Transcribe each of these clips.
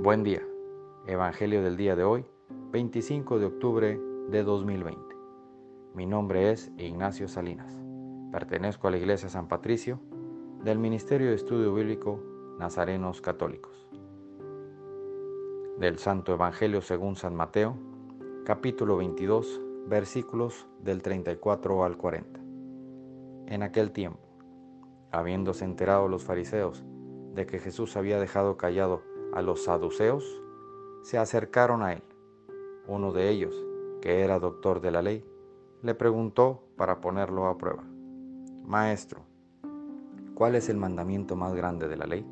Buen día. Evangelio del día de hoy, 25 de octubre de 2020. Mi nombre es Ignacio Salinas. Pertenezco a la Iglesia San Patricio del Ministerio de Estudio Bíblico Nazarenos Católicos. Del Santo Evangelio según San Mateo, capítulo 22, versículos del 34 al 40. En aquel tiempo, habiéndose enterado los fariseos de que Jesús había dejado callado a los saduceos, se acercaron a él. Uno de ellos, que era doctor de la ley, le preguntó para ponerlo a prueba, Maestro, ¿cuál es el mandamiento más grande de la ley?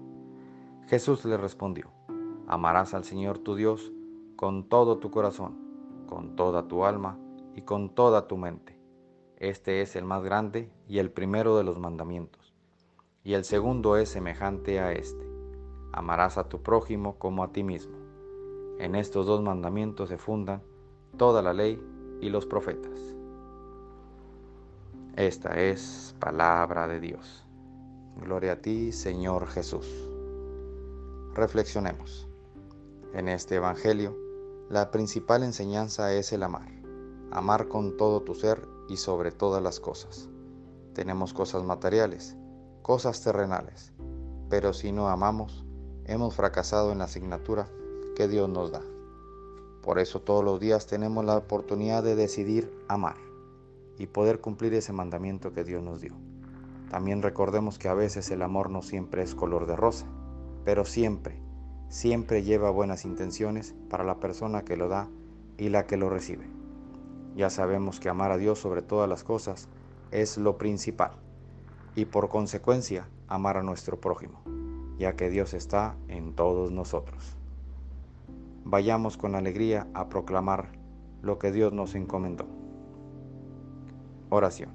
Jesús le respondió, Amarás al Señor tu Dios con todo tu corazón, con toda tu alma y con toda tu mente. Este es el más grande y el primero de los mandamientos. Y el segundo es semejante a este amarás a tu prójimo como a ti mismo. En estos dos mandamientos se fundan toda la ley y los profetas. Esta es palabra de Dios. Gloria a ti, Señor Jesús. Reflexionemos. En este Evangelio, la principal enseñanza es el amar. Amar con todo tu ser y sobre todas las cosas. Tenemos cosas materiales, cosas terrenales, pero si no amamos, hemos fracasado en la asignatura que Dios nos da. Por eso todos los días tenemos la oportunidad de decidir amar y poder cumplir ese mandamiento que Dios nos dio. También recordemos que a veces el amor no siempre es color de rosa, pero siempre, siempre lleva buenas intenciones para la persona que lo da y la que lo recibe. Ya sabemos que amar a Dios sobre todas las cosas es lo principal y por consecuencia amar a nuestro prójimo ya que Dios está en todos nosotros. Vayamos con alegría a proclamar lo que Dios nos encomendó. Oración.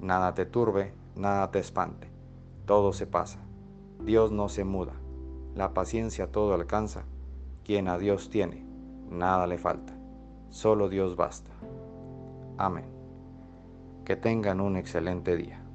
Nada te turbe, nada te espante, todo se pasa. Dios no se muda, la paciencia todo alcanza. Quien a Dios tiene, nada le falta, solo Dios basta. Amén. Que tengan un excelente día.